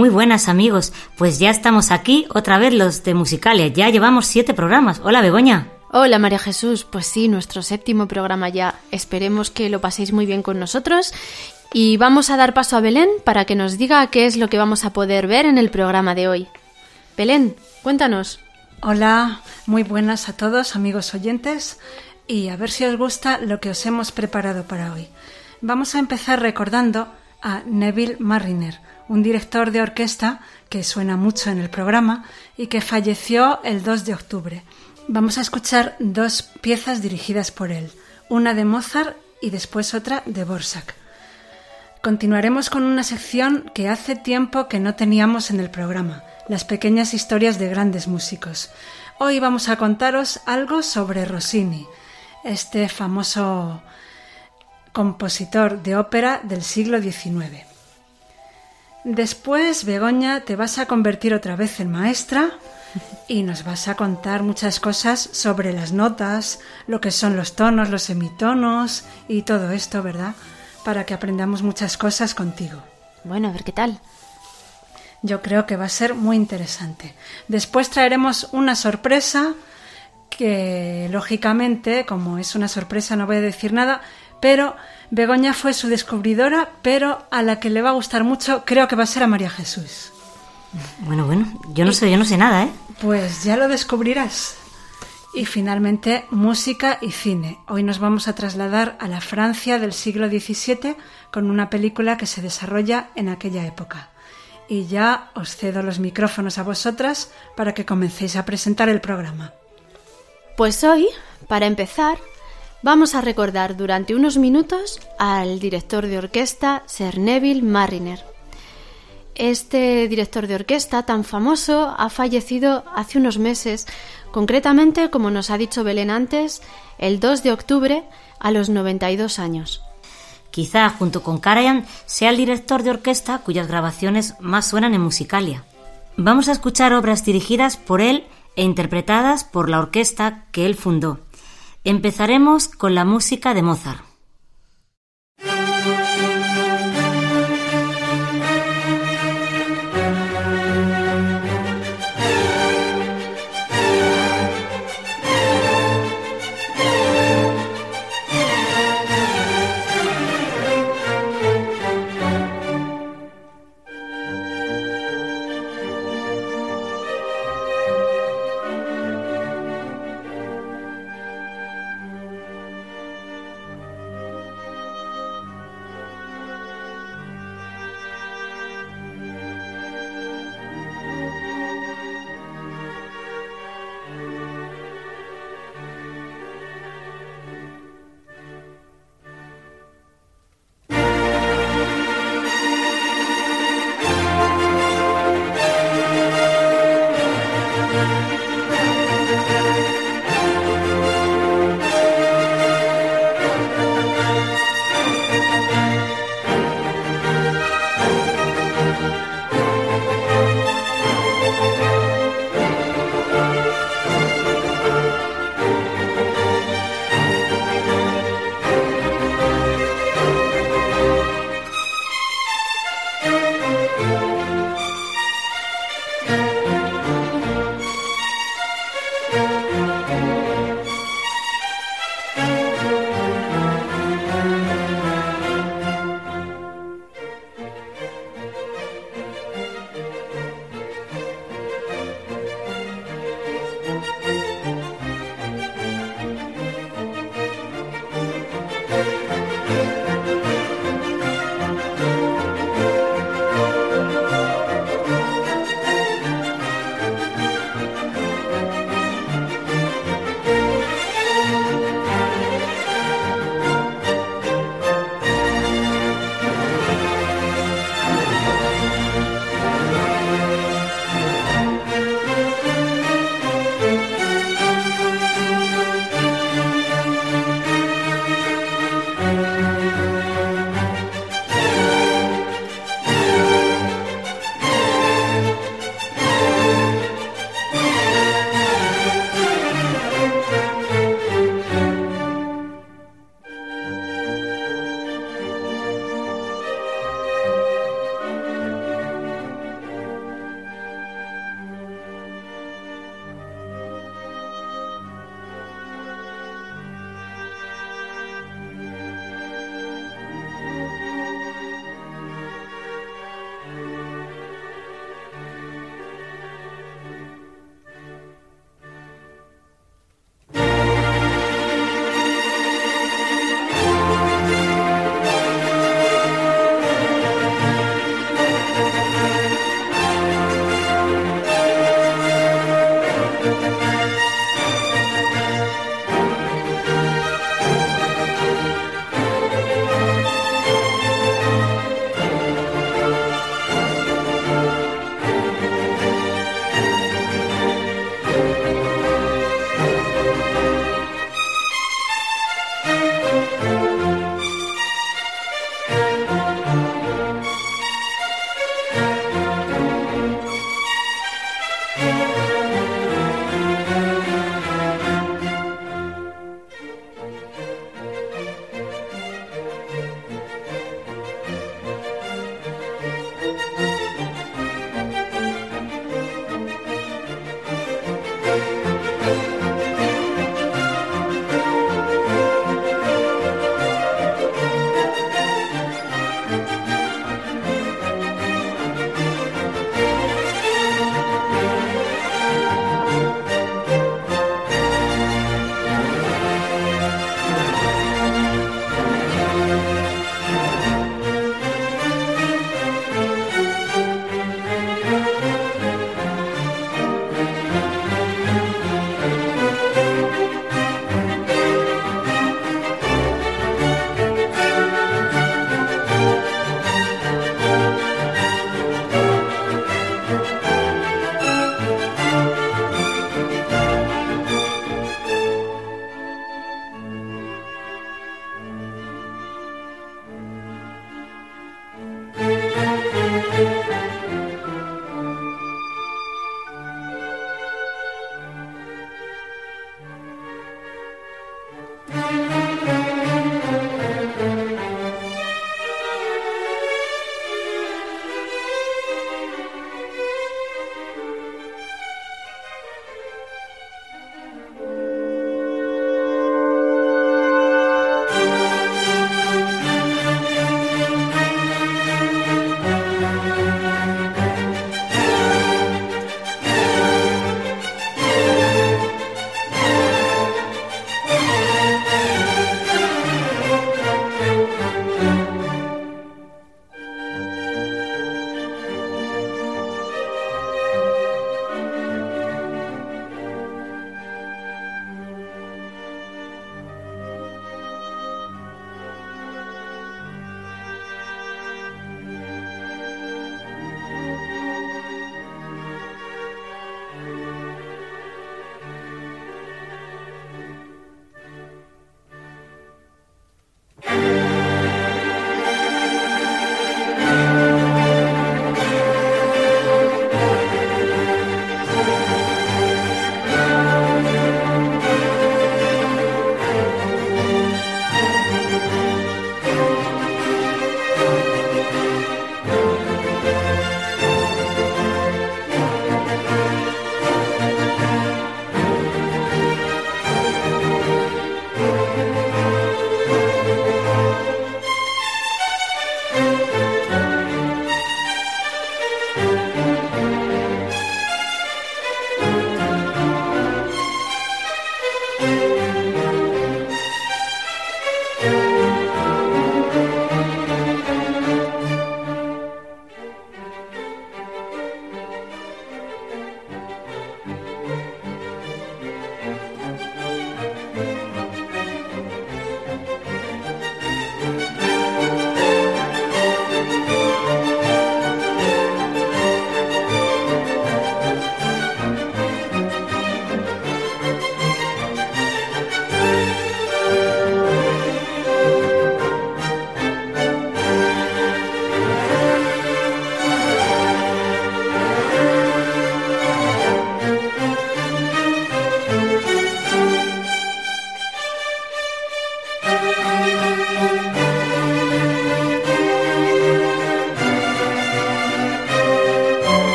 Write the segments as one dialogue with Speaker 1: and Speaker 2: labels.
Speaker 1: Muy buenas amigos, pues ya estamos aquí otra vez los de Musicalia, ya llevamos siete programas. Hola Begoña.
Speaker 2: Hola María Jesús, pues sí, nuestro séptimo programa ya. Esperemos que lo paséis muy bien con nosotros y vamos a dar paso a Belén para que nos diga qué es lo que vamos a poder ver en el programa de hoy. Belén, cuéntanos.
Speaker 3: Hola, muy buenas a todos amigos oyentes y a ver si os gusta lo que os hemos preparado para hoy. Vamos a empezar recordando a Neville Marriner, un director de orquesta que suena mucho en el programa y que falleció el 2 de octubre. Vamos a escuchar dos piezas dirigidas por él, una de Mozart y después otra de Borsak. Continuaremos con una sección que hace tiempo que no teníamos en el programa, las pequeñas historias de grandes músicos. Hoy vamos a contaros algo sobre Rossini, este famoso compositor de ópera del siglo XIX. Después, Begoña, te vas a convertir otra vez en maestra y nos vas a contar muchas cosas sobre las notas, lo que son los tonos, los semitonos y todo esto, ¿verdad? Para que aprendamos muchas cosas contigo.
Speaker 2: Bueno, a ver qué tal.
Speaker 3: Yo creo que va a ser muy interesante. Después traeremos una sorpresa que, lógicamente, como es una sorpresa, no voy a decir nada, pero Begoña fue su descubridora, pero a la que le va a gustar mucho creo que va a ser a María Jesús.
Speaker 1: Bueno, bueno, yo no sé, yo no sé nada, ¿eh?
Speaker 3: Pues ya lo descubrirás. Y finalmente, música y cine. Hoy nos vamos a trasladar a la Francia del siglo XVII con una película que se desarrolla en aquella época. Y ya os cedo los micrófonos a vosotras para que comencéis a presentar el programa.
Speaker 2: Pues hoy, para empezar, vamos a recordar durante unos minutos al director de orquesta Sir Neville. Este director de orquesta tan famoso ha fallecido hace unos meses, concretamente, como nos ha dicho Belén antes, el 2 de octubre a los 92 años.
Speaker 1: Quizá junto con Karajan sea el director de orquesta cuyas grabaciones más suenan en Musicalia. Vamos a escuchar obras dirigidas por él e interpretadas por la orquesta que él fundó. Empezaremos con la música de Mozart.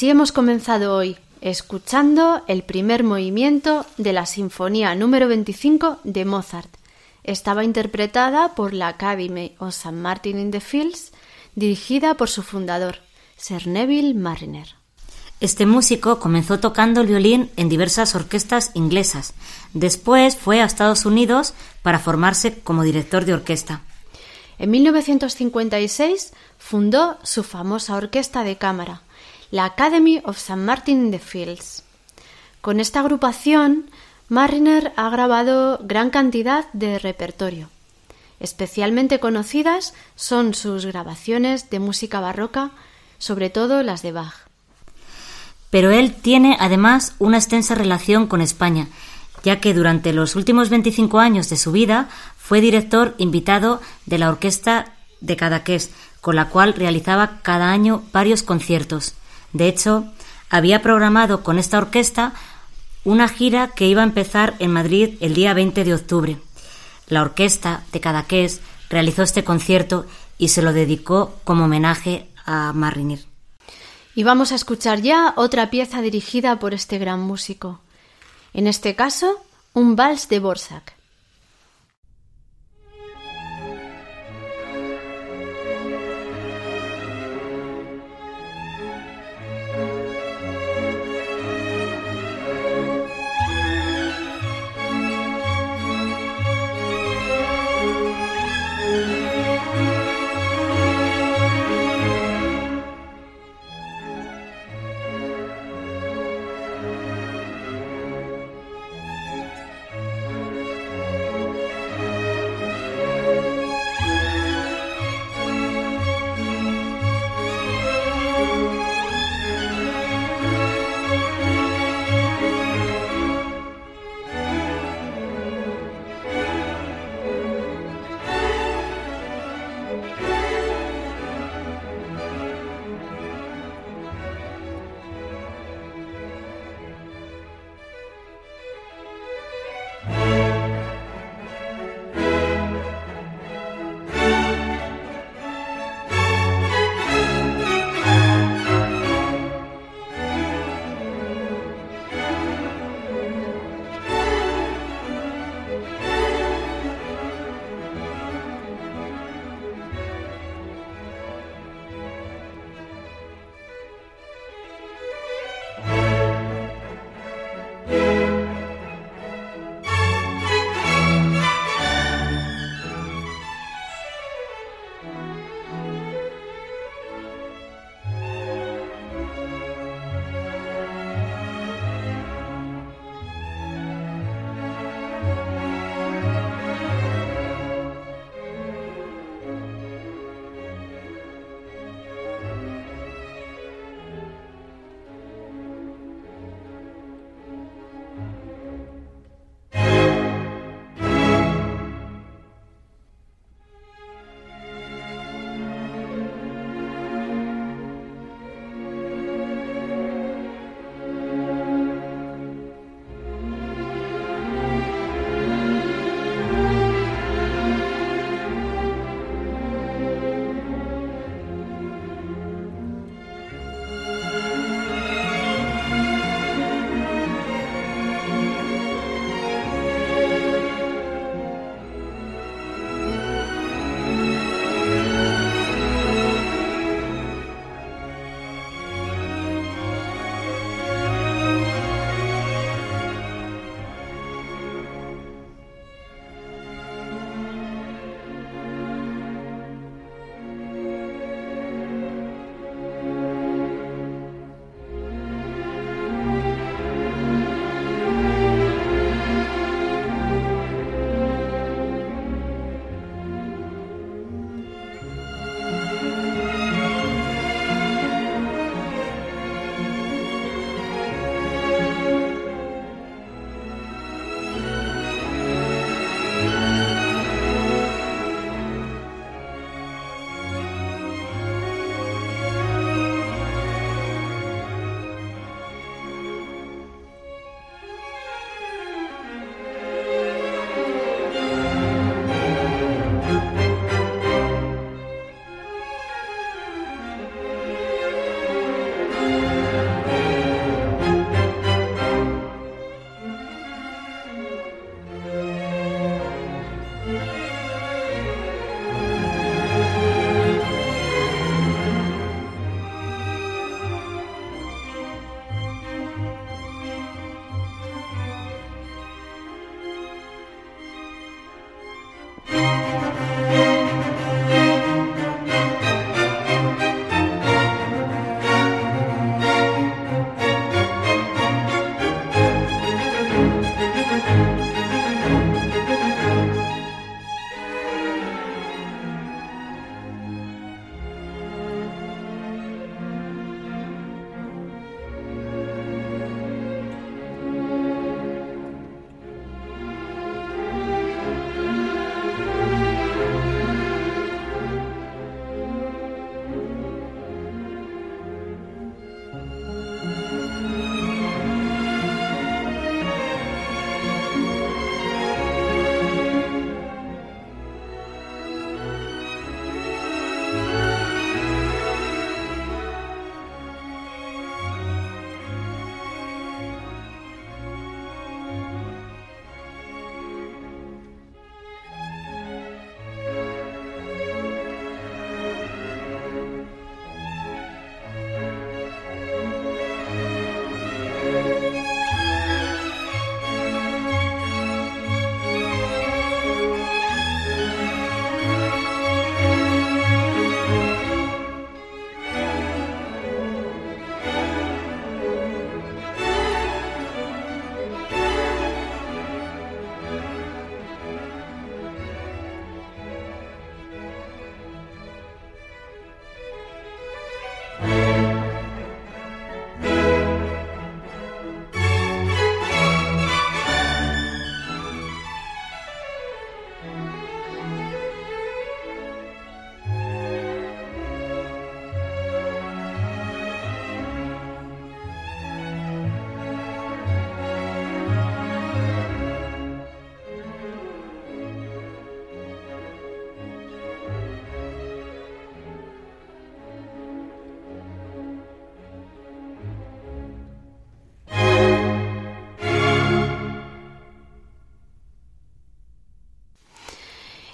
Speaker 2: Así hemos comenzado hoy, escuchando el primer movimiento de la Sinfonía número 25 de Mozart. Estaba interpretada por la Academy of St. Martin in the Fields, dirigida por su fundador, Sir Neville Marriner.
Speaker 1: Este músico comenzó tocando el violín en diversas orquestas inglesas. Después fue a Estados Unidos para formarse como director de orquesta.
Speaker 2: En 1956 fundó su famosa orquesta de cámara, la Academy of St. Martin in the Fields. Con esta agrupación, Mariner ha grabado gran cantidad de repertorio. Especialmente conocidas son sus grabaciones de música barroca, sobre todo las de Bach.
Speaker 1: Pero él tiene además una extensa relación con España, ya que durante los últimos 25 años de su vida fue director invitado de la Orquesta de Cadaqués, con la cual realizaba cada año varios conciertos. De hecho, había programado con esta orquesta una gira que iba a empezar en Madrid el día 20 de octubre. La orquesta de Cadaqués realizó este concierto y se lo dedicó como homenaje a Mariner.
Speaker 2: Y vamos a escuchar ya otra pieza dirigida por este gran músico. En este caso, un vals de Borsak.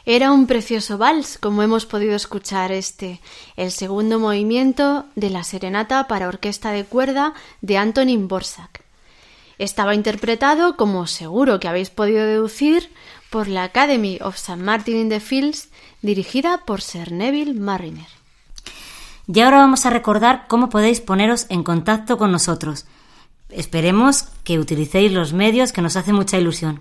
Speaker 2: Era un precioso vals, como hemos podido escuchar este, el segundo movimiento de la serenata para orquesta de cuerda de Antonin Borsak. Estaba interpretado, como seguro que habéis podido deducir, por la Academy of St. Martin in the Fields, dirigida por Sir Neville Marriner.
Speaker 1: Y ahora vamos a recordar cómo podéis poneros en contacto con nosotros. Esperemos que utilicéis los medios que nos hace mucha ilusión.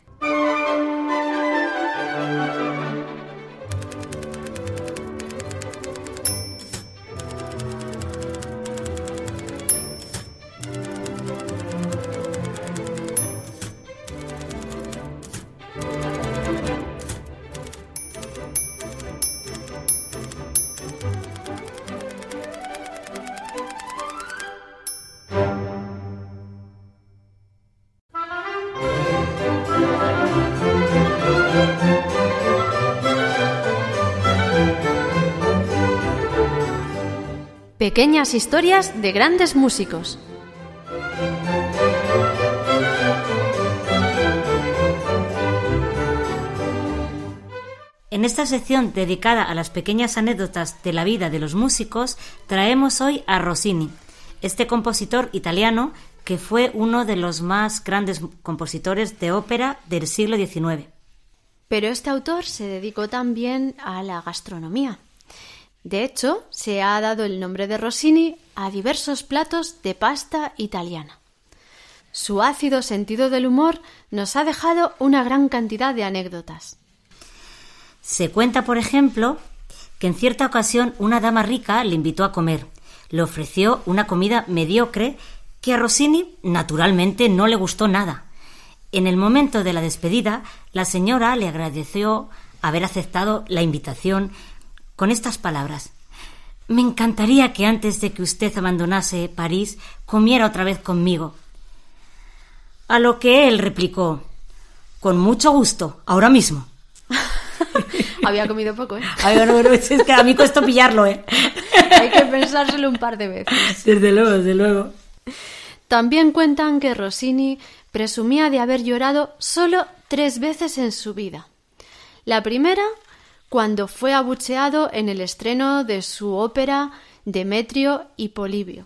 Speaker 2: Pequeñas historias de grandes músicos.
Speaker 1: En esta sección dedicada a las pequeñas anécdotas de la vida de los músicos, traemos hoy a Rossini, este compositor italiano que fue uno de los más grandes compositores de ópera del siglo XIX.
Speaker 2: Pero este autor se dedicó también a la gastronomía. De hecho, se ha dado el nombre de Rossini a diversos platos de pasta italiana. Su ácido sentido del humor nos ha dejado una gran cantidad de anécdotas.
Speaker 1: Se cuenta, por ejemplo, que en cierta ocasión una dama rica le invitó a comer. Le ofreció una comida mediocre que a Rossini naturalmente no le gustó nada. En el momento de la despedida, la señora le agradeció haber aceptado la invitación con estas palabras. Me encantaría que antes de que usted abandonase París comiera otra vez conmigo. A lo que él replicó Con mucho gusto, ahora mismo.
Speaker 2: Había comido poco, ¿eh?
Speaker 1: Ay, bueno, es que a mí cuesta pillarlo, ¿eh?
Speaker 2: Hay que pensárselo un par de veces.
Speaker 1: Desde luego, desde luego.
Speaker 2: También cuentan que Rossini presumía de haber llorado solo tres veces en su vida. La primera cuando fue abucheado en el estreno de su ópera Demetrio y Polibio.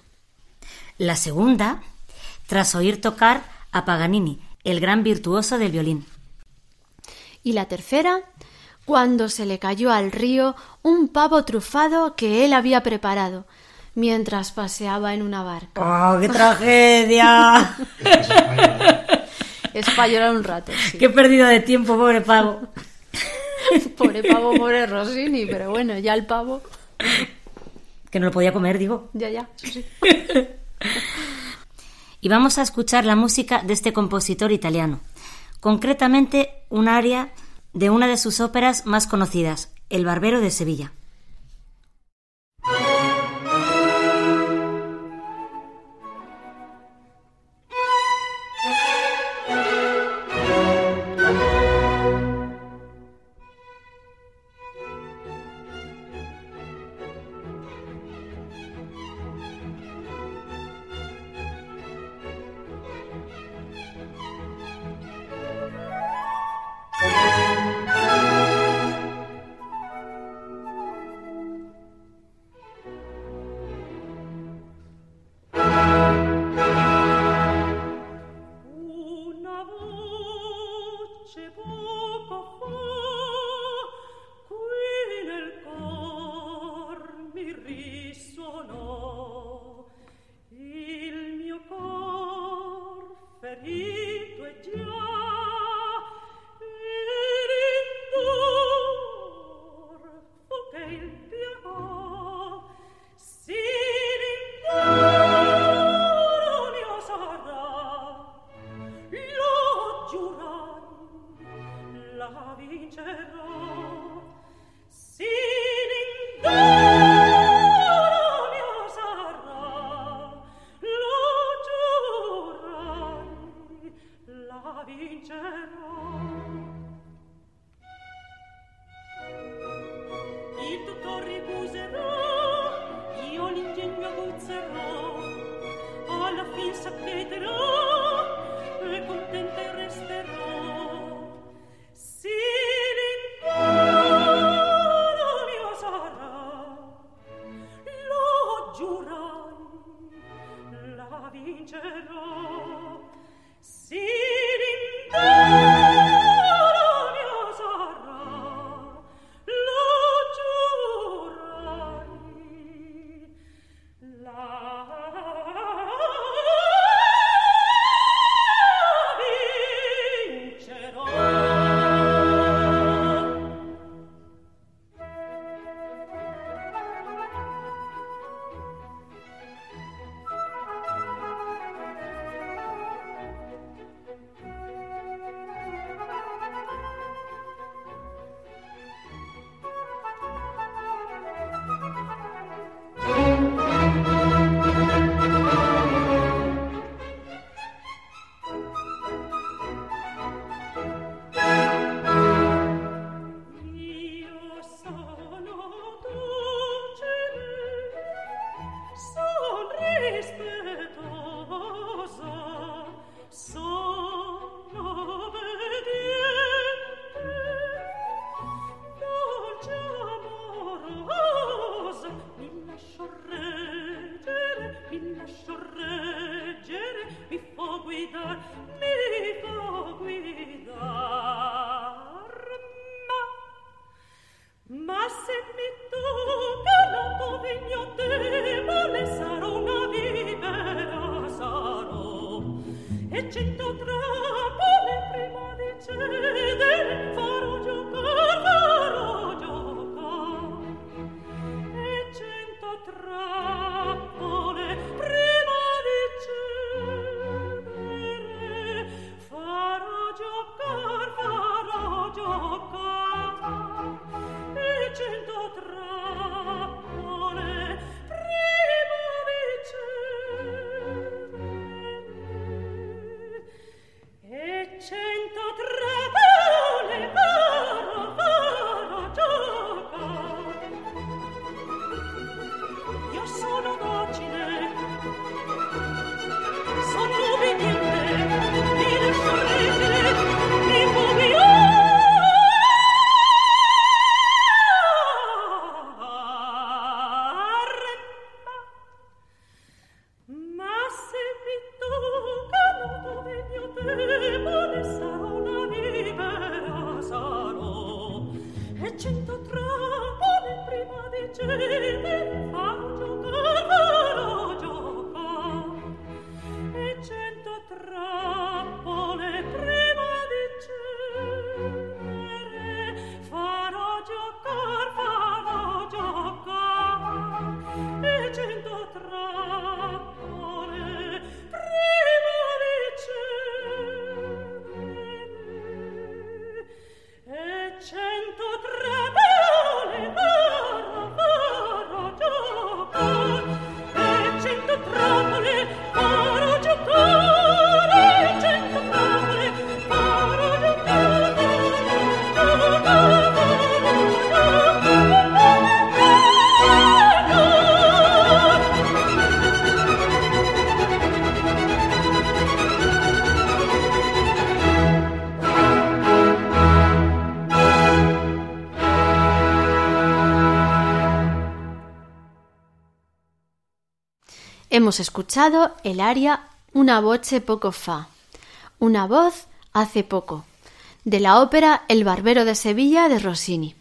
Speaker 1: La segunda, tras oír tocar a Paganini, el gran virtuoso del violín.
Speaker 2: Y la tercera, cuando se le cayó al río un pavo trufado que él había preparado mientras paseaba en una barca.
Speaker 1: ¡Oh, qué tragedia!
Speaker 2: es para llorar un rato.
Speaker 1: Qué pérdida de tiempo, pobre pavo.
Speaker 2: pobre pavo, pobre Rossini, pero bueno, ya el pavo.
Speaker 1: Que no lo podía comer, digo.
Speaker 2: Ya, ya, sí.
Speaker 1: y vamos a escuchar la música de este compositor italiano. Concretamente, un aria de una de sus óperas más conocidas, El Barbero de Sevilla.
Speaker 2: Hemos escuchado el aria Una voce poco fa, una voz hace poco, de la ópera El Barbero de Sevilla de Rossini.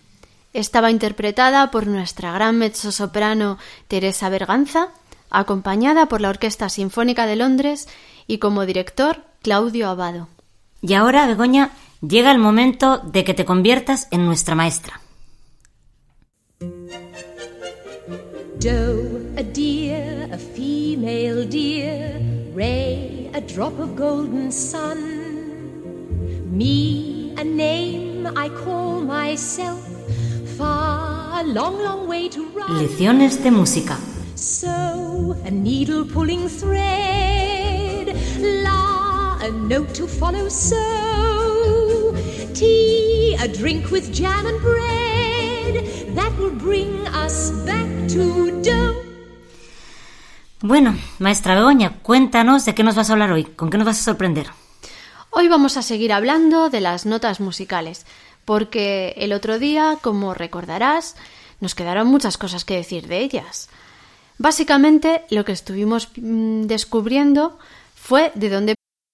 Speaker 2: Estaba interpretada por nuestra gran mezzosoprano Teresa Berganza, acompañada por la Orquesta Sinfónica de Londres y como director Claudio Abado.
Speaker 4: Y ahora, Begoña, llega el momento de que te conviertas en nuestra maestra. a female deer, Ray, a drop of golden sun. Me, a name I call myself, far, a long, long way to run. Lecciones de música. So, a needle pulling thread, la, a note to follow, so, tea, a drink with jam and bread, that will bring us back to do. Bueno, maestra Begoña, cuéntanos de qué nos vas a hablar hoy, con qué nos vas a sorprender.
Speaker 2: Hoy vamos a seguir hablando de las notas musicales, porque el otro día, como recordarás, nos quedaron muchas cosas que decir de ellas. Básicamente lo que estuvimos mm, descubriendo fue de dónde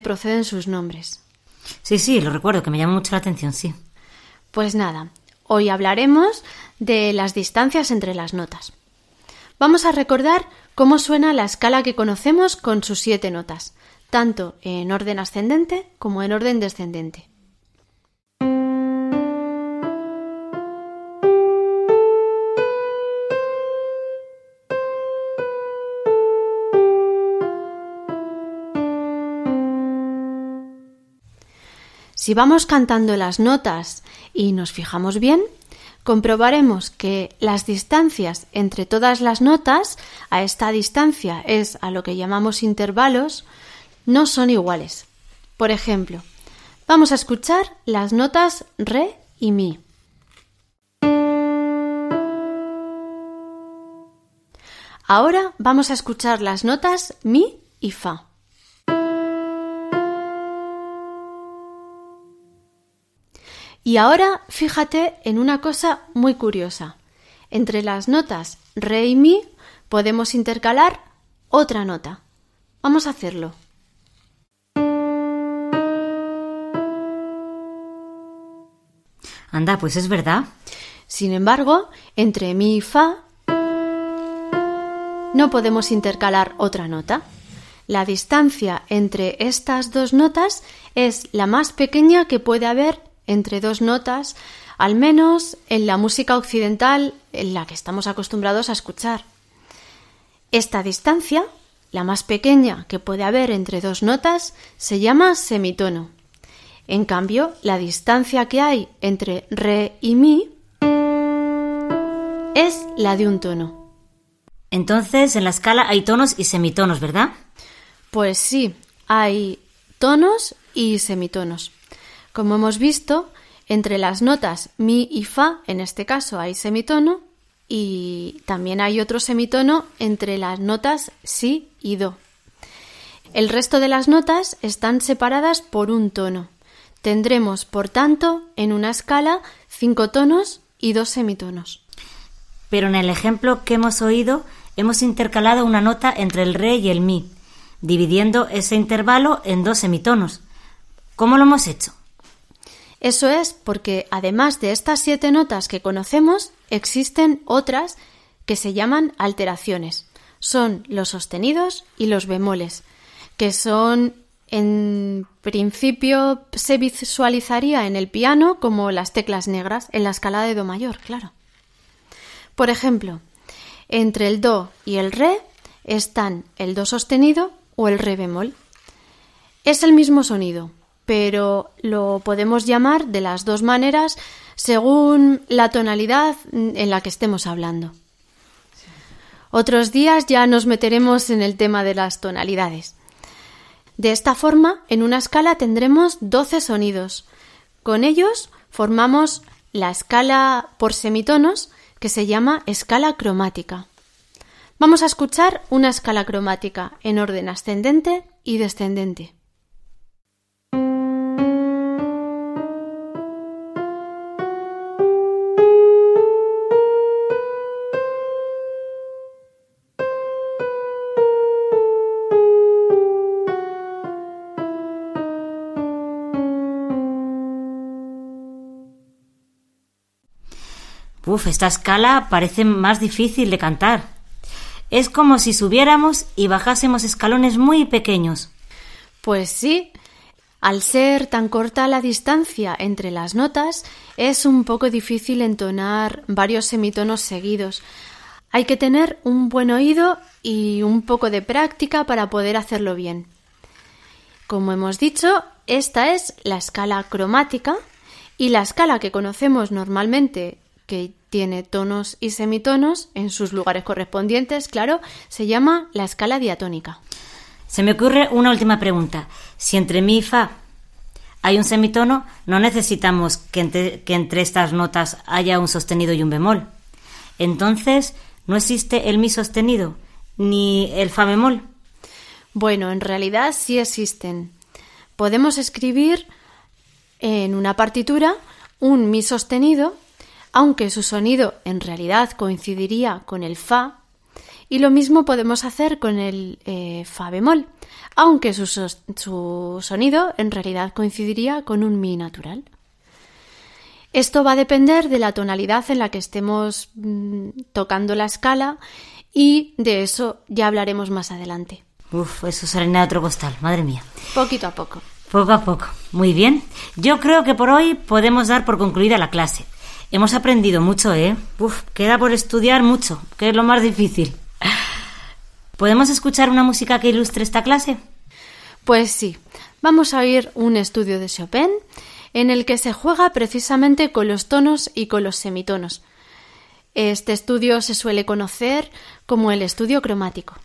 Speaker 2: proceden sus nombres.
Speaker 1: Sí, sí, lo recuerdo, que me llama mucho la atención, sí.
Speaker 2: Pues nada, hoy hablaremos de las distancias entre las notas. Vamos a recordar cómo suena la escala que conocemos con sus siete notas, tanto en orden ascendente como en orden descendente. Si vamos cantando las notas y nos fijamos bien, comprobaremos que las distancias entre todas las notas, a esta distancia es a lo que llamamos intervalos, no son iguales. Por ejemplo, vamos a escuchar las notas re y mi. Ahora vamos a escuchar las notas mi y fa. Y ahora fíjate en una cosa muy curiosa. Entre las notas re y mi podemos intercalar otra nota. Vamos a hacerlo.
Speaker 1: Anda, pues es verdad.
Speaker 2: Sin embargo, entre mi y fa no podemos intercalar otra nota. La distancia entre estas dos notas es la más pequeña que puede haber entre dos notas, al menos en la música occidental en la que estamos acostumbrados a escuchar. Esta distancia, la más pequeña que puede haber entre dos notas, se llama semitono. En cambio, la distancia que hay entre re y mi es la de un tono.
Speaker 1: Entonces, en la escala hay tonos y semitonos, ¿verdad?
Speaker 2: Pues sí, hay tonos y semitonos. Como hemos visto, entre las notas mi y fa, en este caso hay semitono, y también hay otro semitono entre las notas si y do. El resto de las notas están separadas por un tono. Tendremos, por tanto, en una escala cinco tonos y dos semitonos.
Speaker 1: Pero en el ejemplo que hemos oído, hemos intercalado una nota entre el re y el mi, dividiendo ese intervalo en dos semitonos. ¿Cómo lo hemos hecho?
Speaker 2: Eso es porque, además de estas siete notas que conocemos, existen otras que se llaman alteraciones. Son los sostenidos y los bemoles, que son, en principio, se visualizaría en el piano como las teclas negras en la escala de Do mayor, claro. Por ejemplo, entre el Do y el Re están el Do sostenido o el Re bemol. Es el mismo sonido, pero lo podemos llamar de las dos maneras según la tonalidad en la que estemos hablando. Otros días ya nos meteremos en el tema de las tonalidades. De esta forma, en una escala tendremos 12 sonidos. Con ellos formamos la escala por semitonos que se llama escala cromática. Vamos a escuchar una escala cromática en orden ascendente y descendente.
Speaker 1: Uf, esta escala parece más difícil de cantar. Es como si subiéramos y bajásemos escalones muy pequeños.
Speaker 2: Pues sí, al ser tan corta la distancia entre las notas, es un poco difícil entonar varios semitonos seguidos. Hay que tener un buen oído y un poco de práctica para poder hacerlo bien. Como hemos dicho, esta es la escala cromática y la escala que conocemos normalmente que tiene tonos y semitonos en sus lugares correspondientes, claro, se llama la escala diatónica.
Speaker 1: Se me ocurre una última pregunta. Si entre mi y fa hay un semitono, no necesitamos que entre, que entre estas notas haya un sostenido y un bemol. Entonces, ¿no existe el mi sostenido ni el fa bemol?
Speaker 2: Bueno, en realidad sí existen. Podemos escribir en una partitura un mi sostenido aunque su sonido en realidad coincidiría con el fa, y lo mismo podemos hacer con el eh, fa bemol, aunque su, sonido en realidad coincidiría con un mi natural. Esto va a depender de la tonalidad en la que estemos mm, tocando la escala y de eso ya hablaremos más adelante.
Speaker 1: Uf, eso será otro costal, madre mía.
Speaker 2: Poquito a poco.
Speaker 1: Poco a poco. Muy bien. Yo creo que por hoy podemos dar por concluida la clase. Hemos aprendido mucho, ¿eh? Uf, queda por estudiar mucho, que es lo más difícil. ¿Podemos escuchar una música que ilustre esta clase?
Speaker 2: Pues sí, vamos a oír un estudio de Chopin en el que se juega precisamente con los tonos y con los semitonos. Este estudio se suele conocer como el estudio cromático.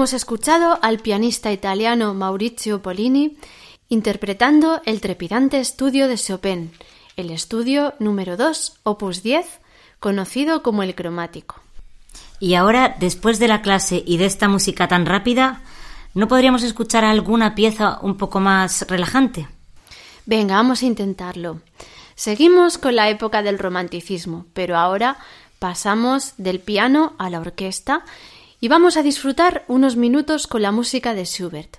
Speaker 2: Hemos escuchado al pianista italiano Maurizio Polini interpretando el trepidante estudio de Chopin, el estudio número 2, opus 10, conocido como el cromático.
Speaker 1: Y ahora, después de la clase y de esta música tan rápida, ¿no podríamos escuchar alguna pieza un poco más relajante?
Speaker 2: Venga, vamos a intentarlo. Seguimos con la época del romanticismo, pero ahora pasamos del piano a la orquesta y vamos a disfrutar unos minutos con la música de Schubert.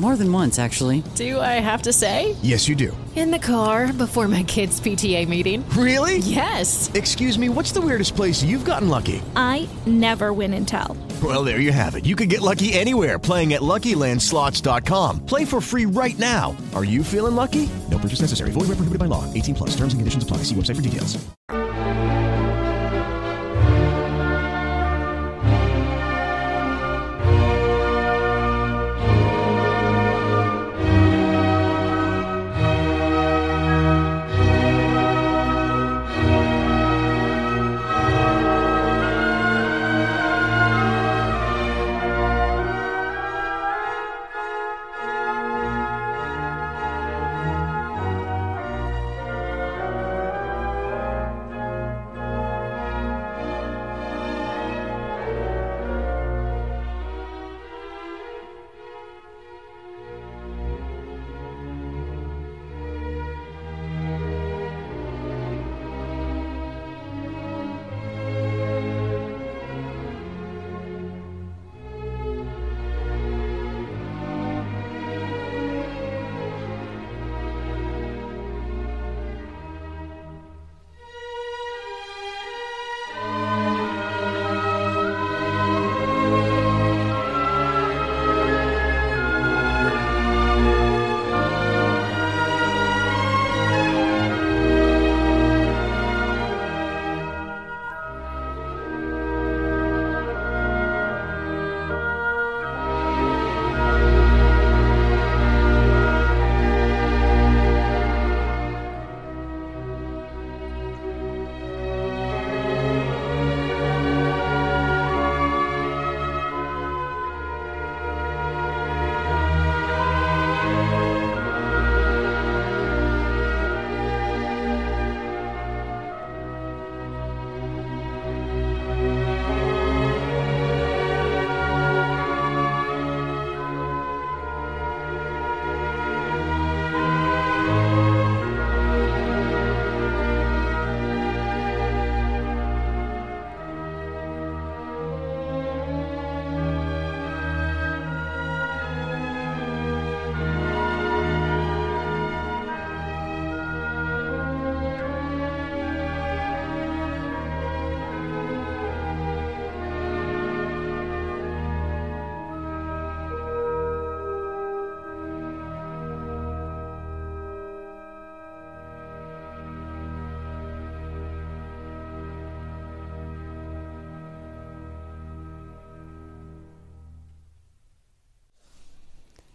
Speaker 5: More than once, actually.
Speaker 6: Do I have to say?
Speaker 7: Yes, you do.
Speaker 6: In the car before my kids' PTA meeting.
Speaker 7: Really?
Speaker 6: Yes.
Speaker 7: Excuse me, what's the weirdest place you've gotten lucky?
Speaker 8: I never win and tell.
Speaker 7: Well, there you have it. You can get lucky anywhere playing at LuckyLandSlots.com. Play for free right now. Are you feeling lucky? No purchase necessary. Void where prohibited by law. 18 plus. Terms and conditions apply. See website for details.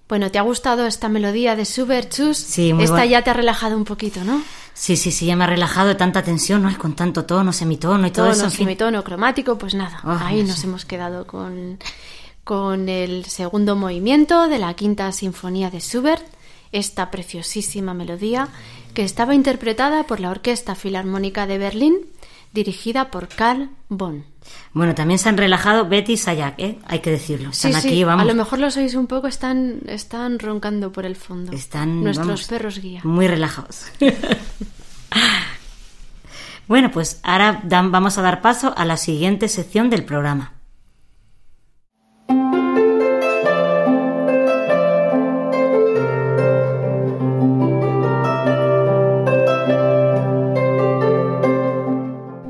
Speaker 2: Bueno, ¿te ha gustado esta melodía de Schubert, Chus?
Speaker 1: Sí, muy
Speaker 2: Esta ya te ha relajado un poquito, ¿no?
Speaker 1: Sí, sí, sí, ya me ha relajado de tanta tensión, ¿no? Con tanto tono, semitono y todo
Speaker 2: Tono,
Speaker 1: eso. en fin.
Speaker 2: semitono, cromático, pues nada,
Speaker 1: Ah,
Speaker 2: ahí
Speaker 1: no
Speaker 2: nos
Speaker 1: sé.
Speaker 2: hemos quedado con, con el segundo movimiento de la quinta sinfonía de Schubert, esta preciosísima melodía que estaba interpretada por la Orquesta Filarmónica de Berlín, dirigida por Carl Bonn.
Speaker 1: Bueno, también se han relajado Betty y Sayak, ¿eh? Hay que decirlo. Están
Speaker 2: Sí,
Speaker 1: aquí,
Speaker 2: sí,
Speaker 1: vamos.
Speaker 2: a lo mejor los oís un poco, están, están roncando por el fondo.
Speaker 1: Están
Speaker 2: nuestros
Speaker 1: vamos,
Speaker 2: perros guía.
Speaker 1: Muy relajados. bueno, pues ahora dan- vamos a dar paso a la siguiente sección del programa.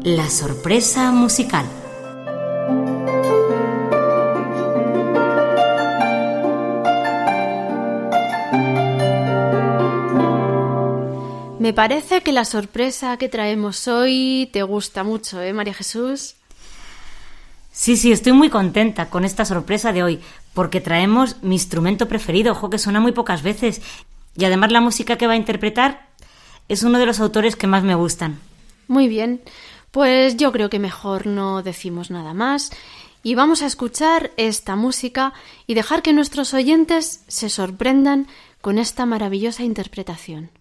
Speaker 1: La sorpresa musical.
Speaker 2: Me parece que la sorpresa que traemos hoy te gusta mucho, ¿eh, María Jesús?
Speaker 1: Sí, sí, estoy muy contenta con esta sorpresa de hoy, porque traemos mi instrumento preferido, ojo que suena muy pocas veces, y además la música que va a interpretar es uno de los autores que más me gustan.
Speaker 2: Muy bien, pues yo creo que mejor no decimos nada más y vamos a escuchar esta música y dejar que nuestros oyentes se sorprendan con esta maravillosa interpretación.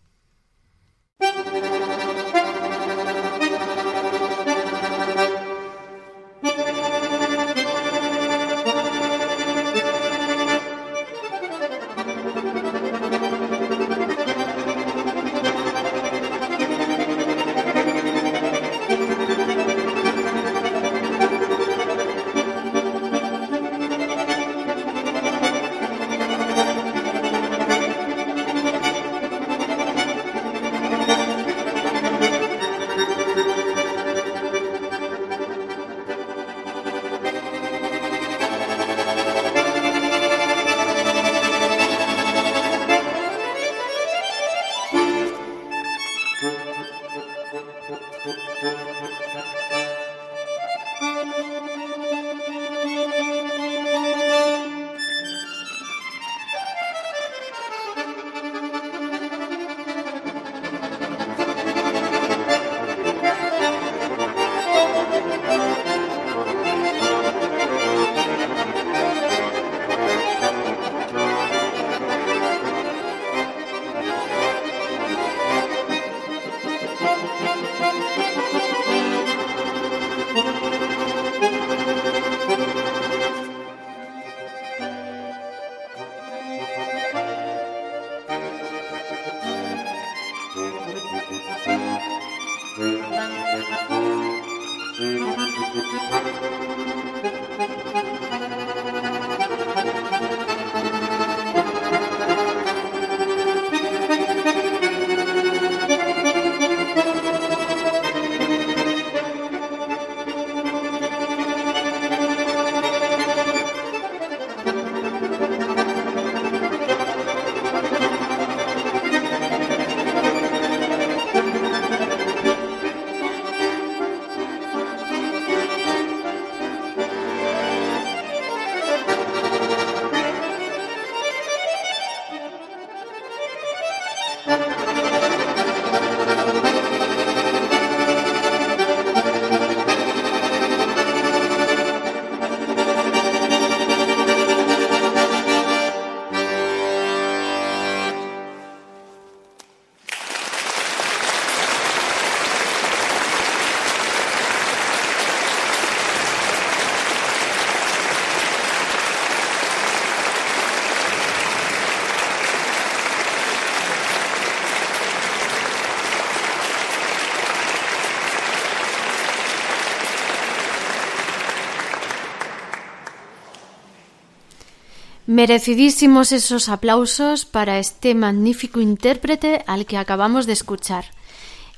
Speaker 2: Merecidísimos esos aplausos para este magnífico intérprete al que acabamos de escuchar.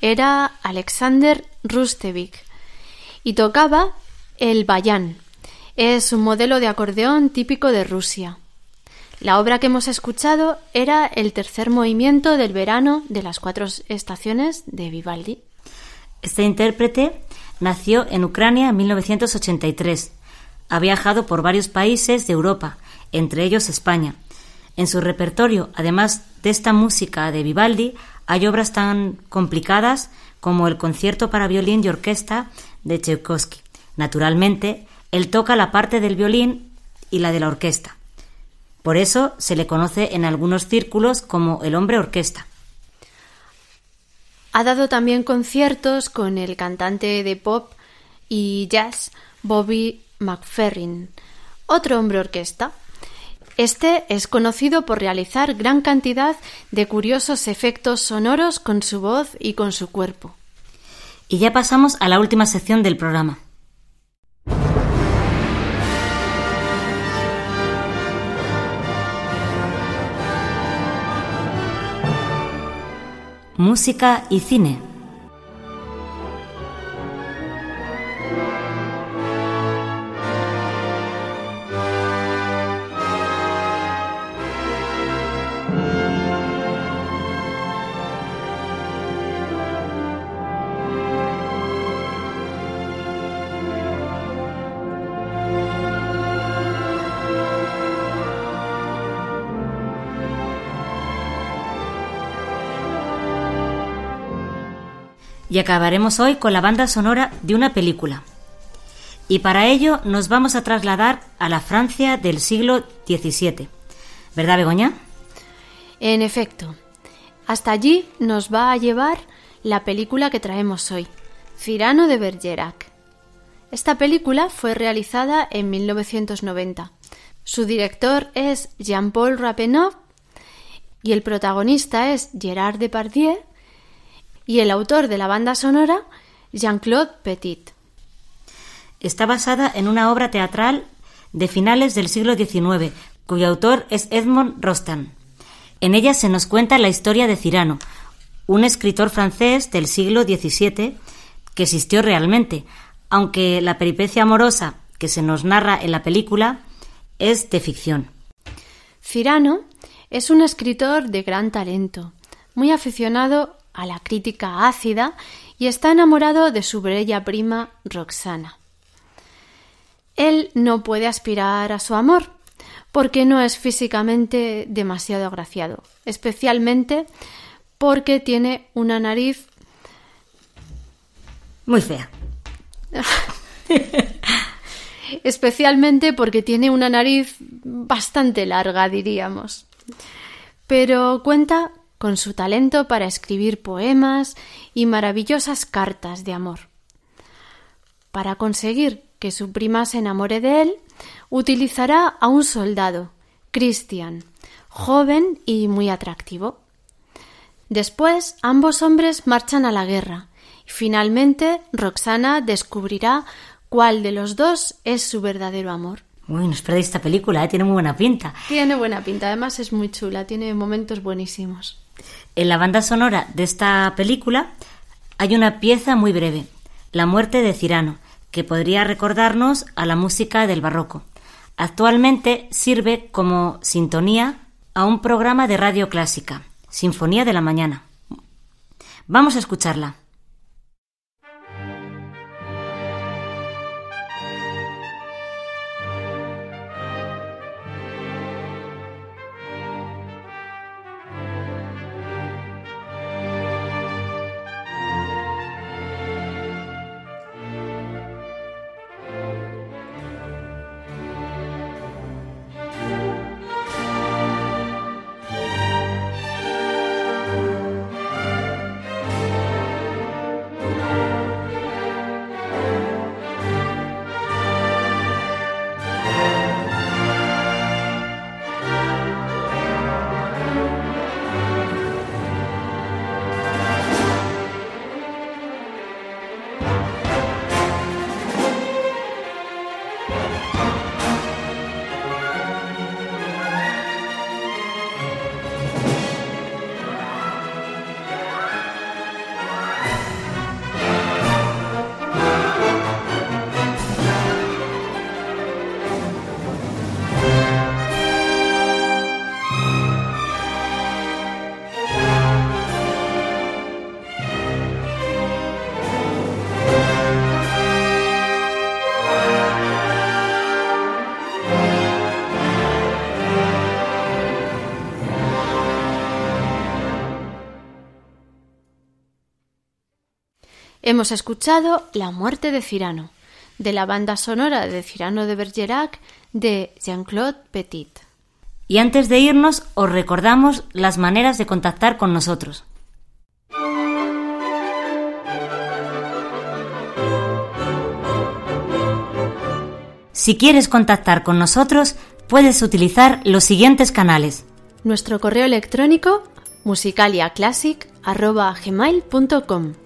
Speaker 2: Era Alexander Rustevik y tocaba el bayán. Es un modelo de acordeón típico de Rusia. La obra que hemos escuchado era el tercer movimiento del verano de las cuatro estaciones de Vivaldi.
Speaker 1: Este intérprete nació en Ucrania en 1983. Ha viajado por varios países de Europa, entre ellos España. En su repertorio, además de esta música de Vivaldi, hay obras tan complicadas como el concierto para violín y orquesta de Tchaikovsky. Naturalmente, él toca la parte del violín y la de la orquesta. Por eso se le conoce en algunos círculos como el hombre orquesta.
Speaker 2: Ha dado también conciertos con el cantante de pop y jazz Bobby McFerrin, otro hombre orquesta. Este es conocido por realizar gran cantidad de curiosos efectos sonoros con su voz y con su cuerpo.
Speaker 1: Y ya pasamos a la última sección del programa. Música y cine. Y acabaremos hoy con la banda sonora de una película. Y para ello nos vamos a trasladar a la Francia del siglo XVII. ¿Verdad, Begoña?
Speaker 2: En efecto. Hasta allí nos va a llevar la película que traemos hoy, Cyrano de Bergerac. Esta película fue realizada en 1990. Su director es Jean-Paul Rappeneau y el protagonista es Gerard Depardieu y el autor de la banda sonora, Jean-Claude Petit.
Speaker 1: Está basada en una obra teatral de finales del siglo XIX, cuyo autor es Edmond Rostand. En ella se nos cuenta la historia de Cyrano, un escritor francés del siglo XVII que existió realmente, aunque la peripecia amorosa que se nos narra en la película es de ficción.
Speaker 2: Cyrano es un escritor de gran talento, muy aficionado a la crítica ácida y está enamorado de su bella prima Roxana. Él no puede aspirar a su amor porque no es físicamente demasiado agraciado, especialmente porque tiene una nariz
Speaker 1: muy fea.
Speaker 2: especialmente porque tiene una nariz bastante larga, diríamos. Pero cuenta con su talento para escribir poemas y maravillosas cartas de amor. Para conseguir que su prima se enamore de él, utilizará a un soldado, Christian, joven y muy atractivo. Después, ambos hombres marchan a la guerra y finalmente Roxana descubrirá cuál de los dos es su verdadero amor.
Speaker 1: Uy, no os esta película, ¿eh? tiene muy buena pinta.
Speaker 2: Tiene buena pinta, además es muy chula, tiene momentos buenísimos.
Speaker 1: En la banda sonora de esta película hay una pieza muy breve, La muerte de Cirano, que podría recordarnos a la música del barroco. Actualmente sirve como sintonía a un programa de radio clásica, Sinfonía de la Mañana. Vamos a escucharla.
Speaker 2: Hemos escuchado La muerte de Cirano, de la banda sonora de Cirano de Bergerac de Jean-Claude Petit.
Speaker 1: Y antes de irnos, os recordamos las maneras de contactar con nosotros. Si quieres contactar con nosotros, puedes utilizar los siguientes canales.
Speaker 2: Nuestro correo electrónico musicaliaclassic.gmail.com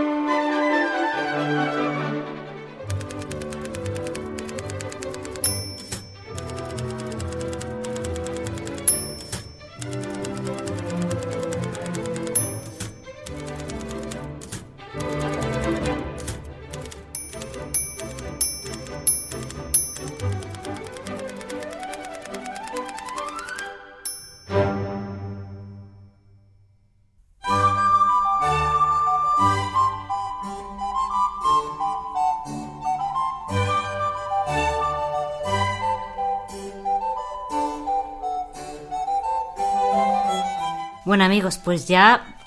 Speaker 1: Bueno amigos, pues ya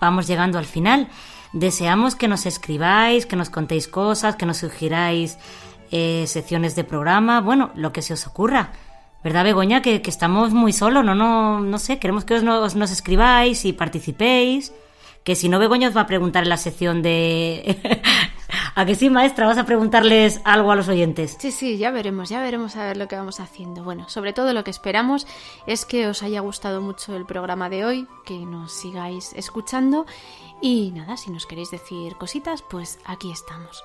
Speaker 1: vamos llegando al final. Deseamos que nos escribáis, que nos contéis cosas, que nos sugiráis eh, secciones de programa, bueno, lo que se os ocurra. ¿Verdad, Begoña? Que, estamos muy solos, no, no, no sé, queremos que os nos, nos escribáis y participéis. Que si no, Begoña os va a preguntar en la sección de... ¿A que sí, maestra? ¿Vas a preguntarles algo a los oyentes?
Speaker 2: Sí, sí, ya veremos, ya veremos a ver lo que vamos haciendo. Bueno, sobre todo lo que esperamos es que os haya gustado mucho el programa de hoy, que nos sigáis escuchando y nada, si nos queréis decir cositas, pues aquí estamos.